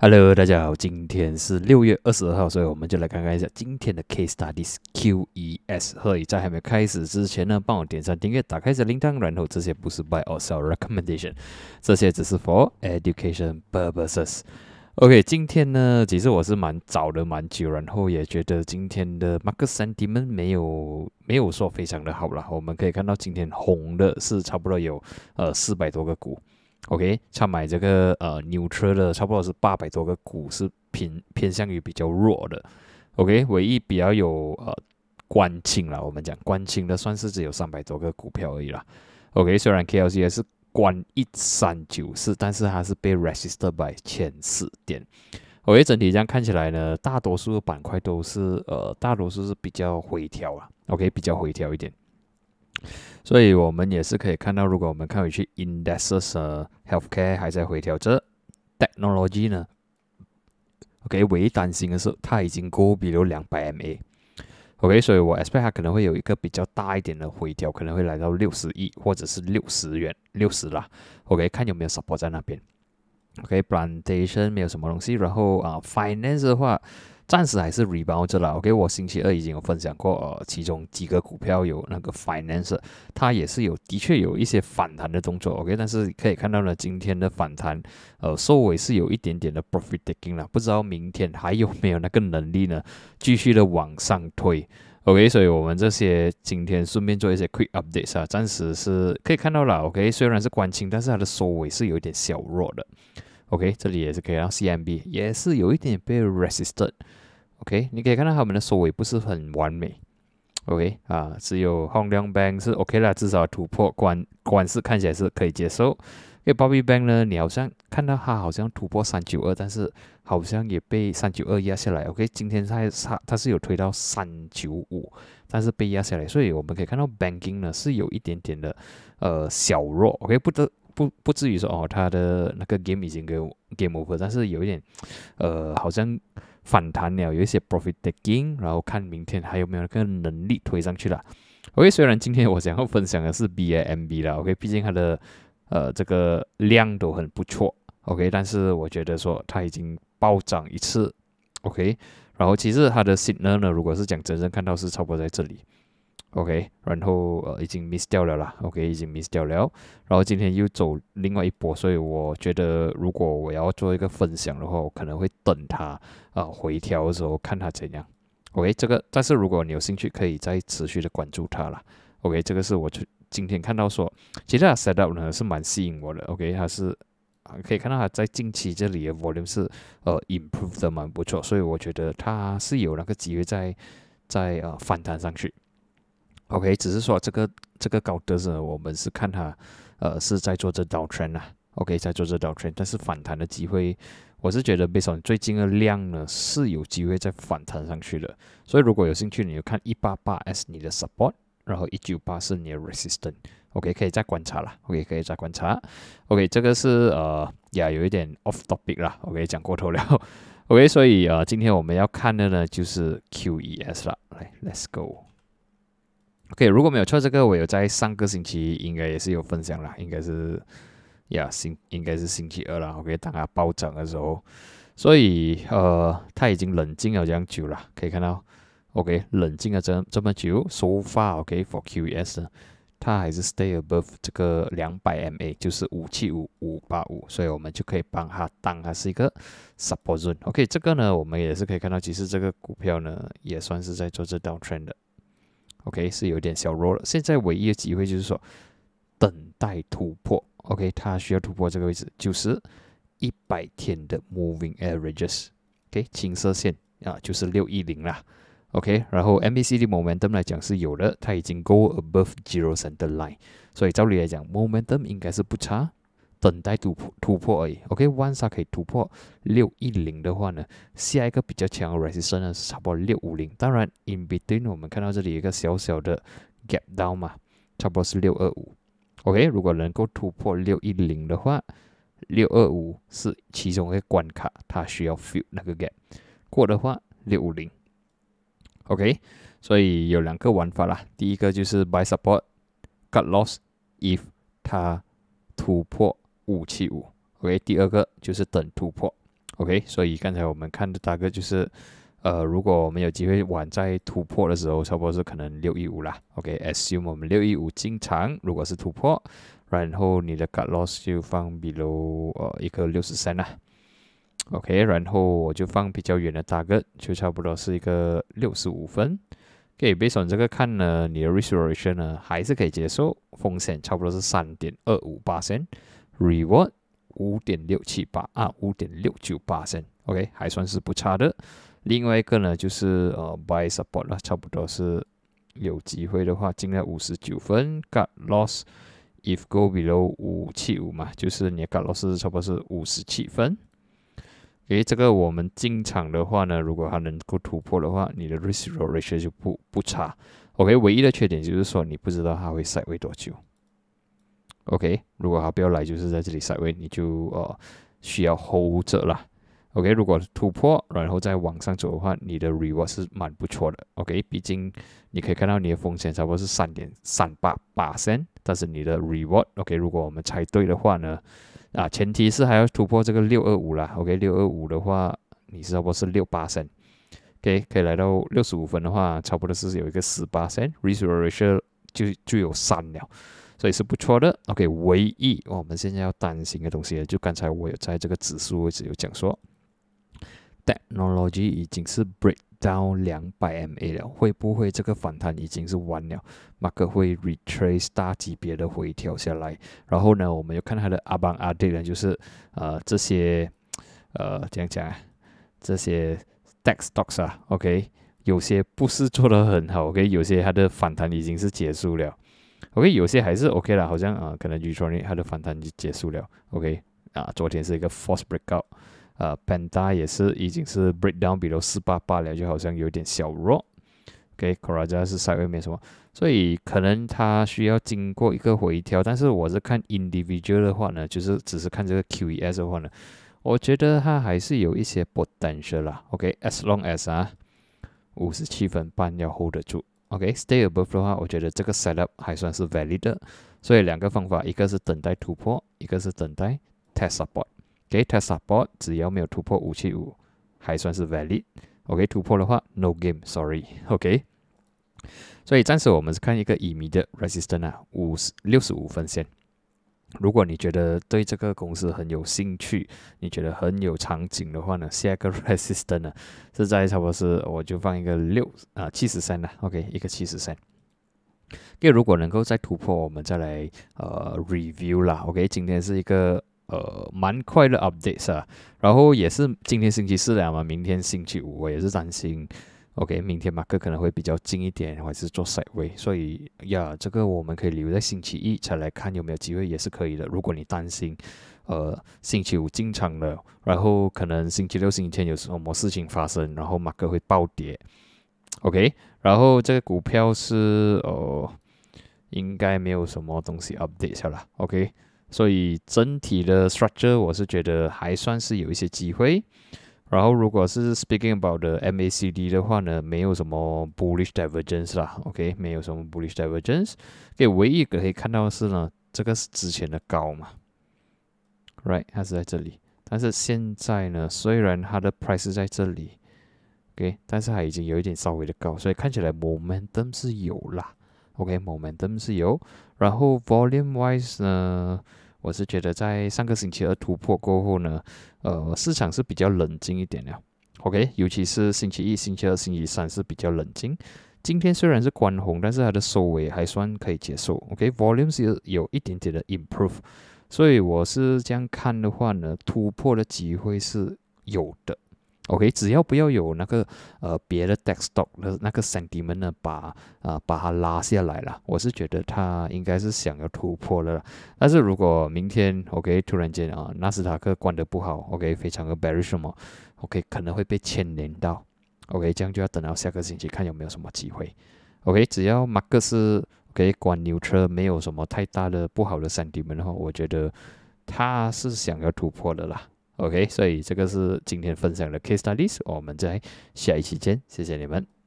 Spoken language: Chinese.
Hello，大家好，今天是六月二十二号，所以我们就来看看一下今天的 Case Studies QES。所以在还没开始之前呢，帮我点上订阅，打开小铃铛，然后这些不是 Buy or Sell Recommendation，这些只是 For Education Purposes。OK，今天呢，其实我是蛮早的蛮久，然后也觉得今天的 Market Sentiment 没有没有说非常的好了。我们可以看到今天红的是差不多有呃四百多个股。OK，他买这个呃牛车的差不多是八百多个股，是偏偏向于比较弱的。OK，唯一比较有呃关清了，我们讲关清的算是只有三百多个股票而已啦。OK，虽然 KLC 也是关一三九四，但是它是被 resisted by 前四点。OK，整体这样看起来呢，大多数的板块都是呃大多数是比较回调啊。OK，比较回调一点。所以我们也是可以看到，如果我们看回去，indexes healthcare 还在回调着，technology 呢，OK，唯一担心的是它已经过比如两百 MA，OK，所以我 expect 它可能会有一个比较大一点的回调，可能会来到六十亿或者是六十元，六十啦，OK，看有没有 support 在那边，OK，plantation 没有什么东西，然后啊，finance 的话。暂时还是 rebound 了，OK，我星期二已经有分享过，呃，其中几个股票有那个 finance，它也是有的确有一些反弹的动作，OK，但是可以看到呢，今天的反弹，呃，收尾是有一点点的 profit taking 了，不知道明天还有没有那个能力呢，继续的往上推，OK，所以我们这些今天顺便做一些 quick updates 啊，暂时是可以看到了，OK，虽然是关清，但是它的收尾是有一点小弱的。OK，这里也是可以让 CMB 也是有一点被 resisted。OK，你可以看到他们的收尾不是很完美。OK，啊，只有 Hong Leong Bank 是 OK 啦，至少突破关关是看起来是可以接受。因为 Bobby Bank 呢，你好像看到它好像突破三九二，但是好像也被三九二压下来。OK，今天它它它是有推到三九五，但是被压下来，所以我们可以看到 Banking 呢是有一点点的呃小弱。OK，不得。不不至于说哦，他的那个 game 已经给 game over，但是有一点，呃，好像反弹了，有一些 profit taking，然后看明天还有没有那个能力推上去了。OK，虽然今天我想要分享的是 BAMB 了，OK，毕竟它的呃这个量都很不错，OK，但是我觉得说它已经暴涨一次，OK，然后其实它的 signal 呢，如果是讲真正看到是差不多在这里。OK，然后呃已经 miss 掉了啦，OK 已经 miss 掉了，然后今天又走另外一波，所以我觉得如果我要做一个分享的话，我可能会等它啊回调的时候看它怎样。OK，这个但是如果你有兴趣，可以再持续的关注它了。OK，这个是我今天看到说，其实它 set up 呢是蛮吸引我的。OK，它是啊可以看到它在近期这里的 volume 是呃 improve 的蛮不错，所以我觉得它是有那个机会在在呃反弹上去。OK，只是说这个这个高德呢，我们是看它，呃，是在做这 downtrend 啊。OK，在做这 downtrend，但是反弹的机会，我是觉得，based on 最近的量呢，是有机会再反弹上去的。所以如果有兴趣，你就看一八八 S 你的 support，然后一九八是你的 resistance。OK，可以再观察了。OK，可以再观察。OK，这个是呃，呀，有一点 off topic 啦。OK，讲过头了。OK，所以呃，今天我们要看的呢，就是 QES 了。来，Let's go。OK，如果没有错，这个我有在上个星期应该也是有分享了，应该是呀星应该是星期二了。OK，当它暴涨的时候，所以呃，它已经冷静了这样久了，可以看到 OK 冷静了这这么久，so far OK for QES，它还是 stay above 这个两百 MA，就是五七五五八五，所以我们就可以帮它当它是一个 support zone。OK，这个呢，我们也是可以看到，其实这个股票呢也算是在做这道 trend 的。OK，是有点小弱了。现在唯一的机会就是说，等待突破。OK，它需要突破这个位置，就是一百天的 Moving Averages。OK，青色线啊，就是六一零啦。OK，然后 MACD Momentum 来讲是有的，它已经 Go above Zero Center Line，所以照理来讲，Momentum 应该是不差。等待突破突破而已。OK，once 它可以突破六一零的话呢，下一个比较强的 resistance 呢是差不多六五零。当然，in between 我们看到这里一个小小的 gap down 嘛，差不多是六二五。OK，如果能够突破六一零的话，六二五是其中一个关卡，它需要 fill 那个 gap 过的话，六五零。OK，所以有两个玩法啦。第一个就是 buy support，cut loss if 它突破。五七五，OK，第二个就是等突破 OK，所以刚才我们看的大概就是，呃，如果我们有机会晚在突破的时候，差不多是可能六一五啦。OK，assume 我们六一五进场，如果是突破，然后你的 cut loss 就放比如呃一个六十三啦。OK，然后我就放比较远的大个，就差不多是一个六十五分。可以背上这个看呢，你的 restoration 呢还是可以接受，风险差不多是三点二五八线，reward 五点六七八啊，五点六九八线，OK 还算是不差的。另外一个呢就是呃 buy support 了，差不多是有机会的话进了五十九分，got loss if go below 五七五嘛，就是你的 got loss 差不多是五十七分。诶，这个我们进场的话呢，如果它能够突破的话，你的 risk ratio 就不不差。OK，唯一的缺点就是说你不知道它会 s i 多久。OK，如果它不要来，就是在这里 s i d e w a y 你就呃需要 hold 着了。OK，如果突破然后再往上走的话，你的 reward 是蛮不错的。OK，毕竟你可以看到你的风险差不多是三点三八八 percent，但是你的 reward OK，如果我们猜对的话呢？啊，前提是还要突破这个六二五啦。OK，六二五的话，你是差不多是六八升。OK，可以来到六十五分的话，差不多是有一个十八升，Restoration 就就有三了，所以是不错的。OK，唯一我们现在要担心的东西，就刚才我有在这个指数位置有讲说，Technology 已经是 break。down 两百 MA 了，会不会这个反弹已经是完了？马克会 retrace 大级别的回调下来，然后呢，我们又看它的阿邦阿对呢，就是呃这些呃这样讲，这些 tech stocks 啊，OK，有些不是做的很好，OK，有些它的反弹已经是结束了，OK，有些还是 OK 啦，好像啊可能宇传瑞它的反弹就结束了，OK，啊昨天是一个 force breakout。呃，Panda 也是已经是 breakdown 比如四八八了，就好像有点小弱。OK，Coraja 是稍微没什么，所以可能它需要经过一个回调。但是我是看 individual 的话呢，就是只是看这个 QES 的话呢，我觉得它还是有一些 potential 啦。OK，as long as 啊，五十七分半要 hold 得住。OK，stay above 的话，我觉得这个 setup 还算是 valid 的。所以两个方法，一个是等待突破，一个是等待 test support。给 test support，只要没有突破五七五，还算是 valid。OK，突破的话，no game，sorry。OK，所以暂时我们是看一个乙米的 resistance 啊，五十六十五分线。如果你觉得对这个公司很有兴趣，你觉得很有场景的话呢，下一个 resistance 呢是在差不多是我就放一个六啊七十三了。OK，一个七十三。因为如果能够再突破，我们再来呃 review 啦。OK，今天是一个。呃，蛮快的 update 啊，然后也是今天星期四了嘛，明天星期五，我也是担心，OK，明天马克可能会比较近一点，还是做 side way，所以呀，这个我们可以留在星期一才来看有没有机会，也是可以的。如果你担心，呃，星期五进场了，然后可能星期六、星期天有什么事情发生，然后马克会暴跌，OK，然后这个股票是呃，应该没有什么东西 update 下了，OK。所以整体的 structure 我是觉得还算是有一些机会。然后如果是 speaking about the MACD 的话呢，没有什么 bullish divergence 啦，OK，没有什么 bullish divergence。给唯一可以看到的是呢，这个是之前的高嘛，right，它是在这里。但是现在呢，虽然它的 price 在这里，OK，但是它已经有一点稍微的高，所以看起来 momentum 是有啦。OK，momentum 是有，然后 volume wise 呢，我是觉得在上个星期二突破过后呢，呃，市场是比较冷静一点了。OK，尤其是星期一、星期二、星期三是比较冷静。今天虽然是关红，但是它的收尾还算可以接受。OK，volume 是有一点点的 improve，所以我是这样看的话呢，突破的机会是有的。OK，只要不要有那个呃别的 d e s k t o p 的那个 sentiment 呢，把啊把它拉下来了，我是觉得它应该是想要突破了。但是如果明天 OK 突然间啊纳斯达克关得不好，OK 非常的 bearish 嘛，OK 可能会被牵连到，OK 这样就要等到下个星期看有没有什么机会。OK，只要马克思 OK 关牛车没有什么太大的不好的 sentiment 的话，我觉得他是想要突破的啦。OK，所以这个是今天分享的 case studies，我们在下一期见，谢谢你们。